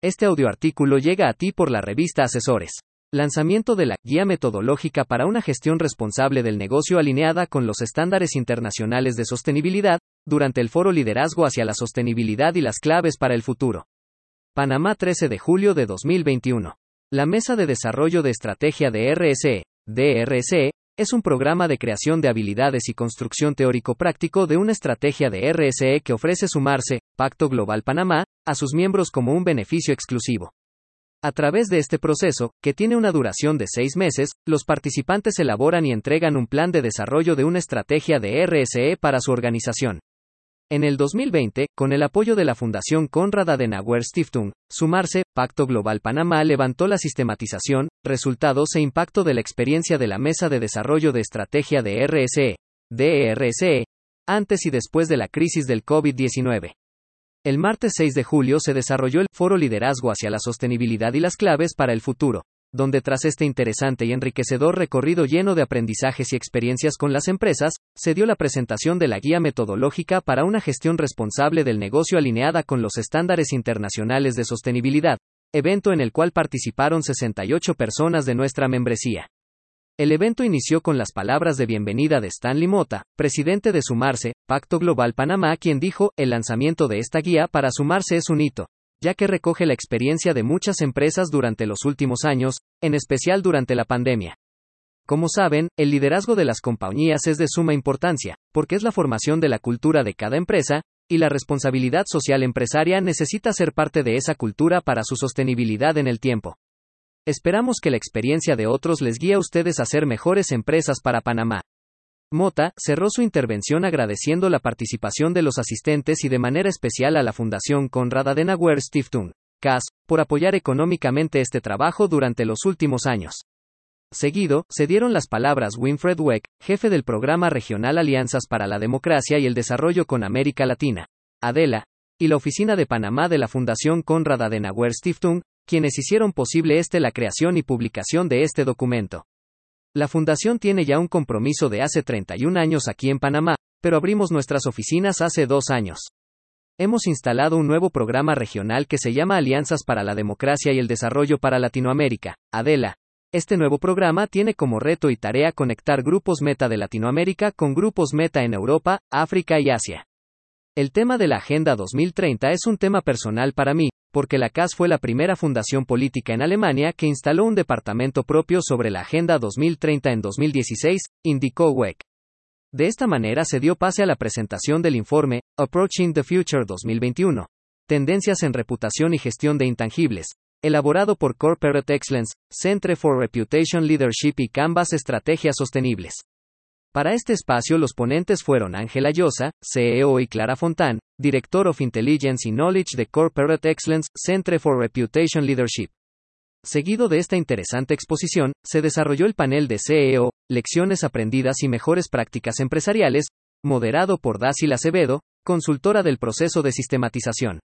Este audioartículo llega a ti por la revista Asesores. Lanzamiento de la Guía Metodológica para una gestión responsable del negocio alineada con los estándares internacionales de sostenibilidad, durante el foro Liderazgo hacia la Sostenibilidad y las claves para el futuro. Panamá 13 de julio de 2021. La Mesa de Desarrollo de Estrategia de RSE, DRSE, es un programa de creación de habilidades y construcción teórico-práctico de una estrategia de RSE que ofrece sumarse, Pacto Global Panamá, a sus miembros como un beneficio exclusivo. A través de este proceso, que tiene una duración de seis meses, los participantes elaboran y entregan un plan de desarrollo de una estrategia de RSE para su organización. En el 2020, con el apoyo de la Fundación Konrad Adenauer Stiftung, Sumarse, Pacto Global Panamá levantó la sistematización, resultados e impacto de la experiencia de la Mesa de Desarrollo de Estrategia de RSE, DRSE, antes y después de la crisis del COVID-19. El martes 6 de julio se desarrolló el Foro Liderazgo hacia la Sostenibilidad y las Claves para el Futuro, donde tras este interesante y enriquecedor recorrido lleno de aprendizajes y experiencias con las empresas, se dio la presentación de la guía metodológica para una gestión responsable del negocio alineada con los estándares internacionales de sostenibilidad, evento en el cual participaron 68 personas de nuestra membresía. El evento inició con las palabras de bienvenida de Stanley Mota, presidente de Sumarse, Pacto Global Panamá, quien dijo, el lanzamiento de esta guía para Sumarse es un hito, ya que recoge la experiencia de muchas empresas durante los últimos años, en especial durante la pandemia. Como saben, el liderazgo de las compañías es de suma importancia, porque es la formación de la cultura de cada empresa, y la responsabilidad social empresaria necesita ser parte de esa cultura para su sostenibilidad en el tiempo. Esperamos que la experiencia de otros les guíe a ustedes a ser mejores empresas para Panamá. Mota cerró su intervención agradeciendo la participación de los asistentes y de manera especial a la Fundación Konrad Adenauer Stiftung, CAS, por apoyar económicamente este trabajo durante los últimos años. Seguido, se dieron las palabras Winfred Weck, jefe del programa regional Alianzas para la Democracia y el Desarrollo con América Latina, Adela, y la oficina de Panamá de la Fundación Konrad Adenauer Stiftung, quienes hicieron posible este la creación y publicación de este documento. La fundación tiene ya un compromiso de hace 31 años aquí en Panamá, pero abrimos nuestras oficinas hace dos años. Hemos instalado un nuevo programa regional que se llama Alianzas para la Democracia y el Desarrollo para Latinoamérica, ADELA. Este nuevo programa tiene como reto y tarea conectar grupos meta de Latinoamérica con grupos meta en Europa, África y Asia. El tema de la Agenda 2030 es un tema personal para mí, porque la CAS fue la primera fundación política en Alemania que instaló un departamento propio sobre la Agenda 2030 en 2016, indicó Weck. De esta manera se dio pase a la presentación del informe Approaching the Future 2021. Tendencias en reputación y gestión de intangibles, elaborado por Corporate Excellence, Centre for Reputation Leadership y Canvas Estrategias Sostenibles. Para este espacio los ponentes fueron Ángela Llosa, CEO y Clara Fontán, Director of Intelligence y Knowledge de Corporate Excellence, Centre for Reputation Leadership. Seguido de esta interesante exposición, se desarrolló el panel de CEO, Lecciones aprendidas y mejores prácticas empresariales, moderado por Dácil Acevedo, consultora del proceso de sistematización.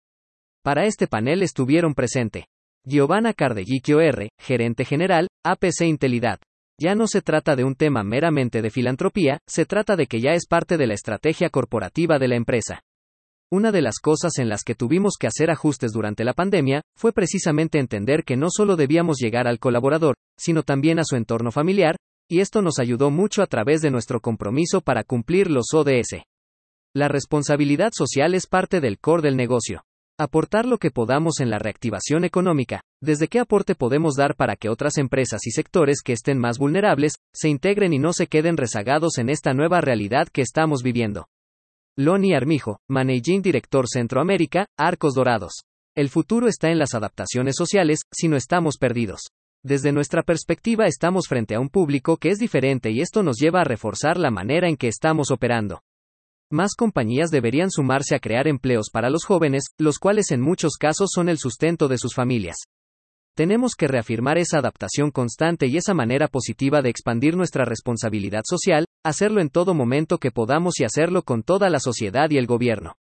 Para este panel estuvieron presente Giovanna Cardeguicchio R., gerente general, APC Intelidad. Ya no se trata de un tema meramente de filantropía, se trata de que ya es parte de la estrategia corporativa de la empresa. Una de las cosas en las que tuvimos que hacer ajustes durante la pandemia fue precisamente entender que no solo debíamos llegar al colaborador, sino también a su entorno familiar, y esto nos ayudó mucho a través de nuestro compromiso para cumplir los ODS. La responsabilidad social es parte del core del negocio. Aportar lo que podamos en la reactivación económica. Desde qué aporte podemos dar para que otras empresas y sectores que estén más vulnerables, se integren y no se queden rezagados en esta nueva realidad que estamos viviendo. Loni Armijo, Managing Director Centroamérica, Arcos Dorados. El futuro está en las adaptaciones sociales, si no estamos perdidos. Desde nuestra perspectiva estamos frente a un público que es diferente y esto nos lleva a reforzar la manera en que estamos operando. Más compañías deberían sumarse a crear empleos para los jóvenes, los cuales en muchos casos son el sustento de sus familias. Tenemos que reafirmar esa adaptación constante y esa manera positiva de expandir nuestra responsabilidad social, hacerlo en todo momento que podamos y hacerlo con toda la sociedad y el gobierno.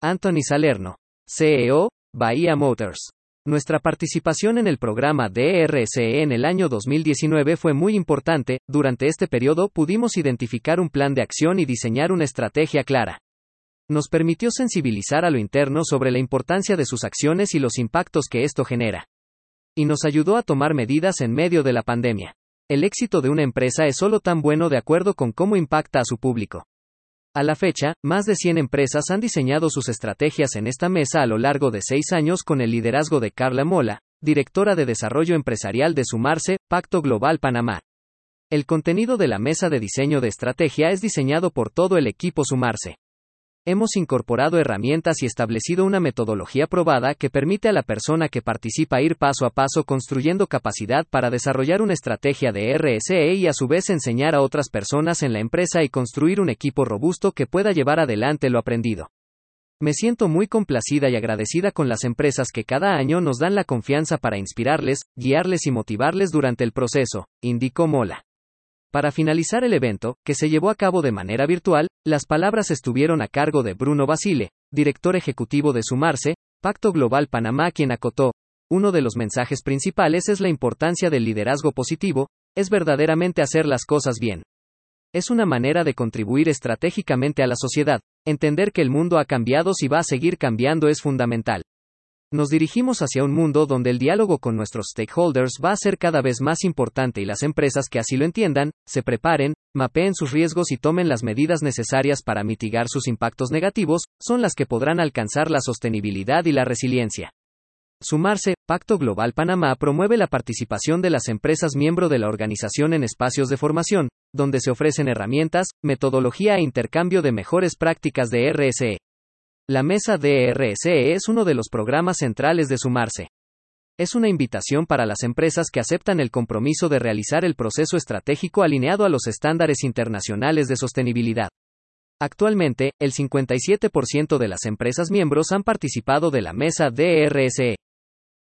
Anthony Salerno, CEO, Bahía Motors. Nuestra participación en el programa DRSE en el año 2019 fue muy importante, durante este periodo pudimos identificar un plan de acción y diseñar una estrategia clara. nos permitió sensibilizar a lo interno sobre la importancia de sus acciones y los impactos que esto genera. Y nos ayudó a tomar medidas en medio de la pandemia. El éxito de una empresa es solo tan bueno de acuerdo con cómo impacta a su público. A la fecha, más de 100 empresas han diseñado sus estrategias en esta mesa a lo largo de seis años con el liderazgo de Carla Mola, directora de Desarrollo Empresarial de Sumarse, Pacto Global Panamá. El contenido de la mesa de diseño de estrategia es diseñado por todo el equipo Sumarse. Hemos incorporado herramientas y establecido una metodología probada que permite a la persona que participa ir paso a paso construyendo capacidad para desarrollar una estrategia de RSE y a su vez enseñar a otras personas en la empresa y construir un equipo robusto que pueda llevar adelante lo aprendido. Me siento muy complacida y agradecida con las empresas que cada año nos dan la confianza para inspirarles, guiarles y motivarles durante el proceso, indicó Mola. Para finalizar el evento, que se llevó a cabo de manera virtual, las palabras estuvieron a cargo de Bruno Basile, director ejecutivo de Sumarse, Pacto Global Panamá, quien acotó, uno de los mensajes principales es la importancia del liderazgo positivo, es verdaderamente hacer las cosas bien. Es una manera de contribuir estratégicamente a la sociedad, entender que el mundo ha cambiado si va a seguir cambiando es fundamental. Nos dirigimos hacia un mundo donde el diálogo con nuestros stakeholders va a ser cada vez más importante y las empresas que así lo entiendan, se preparen, mapeen sus riesgos y tomen las medidas necesarias para mitigar sus impactos negativos, son las que podrán alcanzar la sostenibilidad y la resiliencia. Sumarse, Pacto Global Panamá promueve la participación de las empresas miembro de la organización en espacios de formación, donde se ofrecen herramientas, metodología e intercambio de mejores prácticas de RSE. La mesa DRSE es uno de los programas centrales de Sumarse. Es una invitación para las empresas que aceptan el compromiso de realizar el proceso estratégico alineado a los estándares internacionales de sostenibilidad. Actualmente, el 57% de las empresas miembros han participado de la mesa DRSE.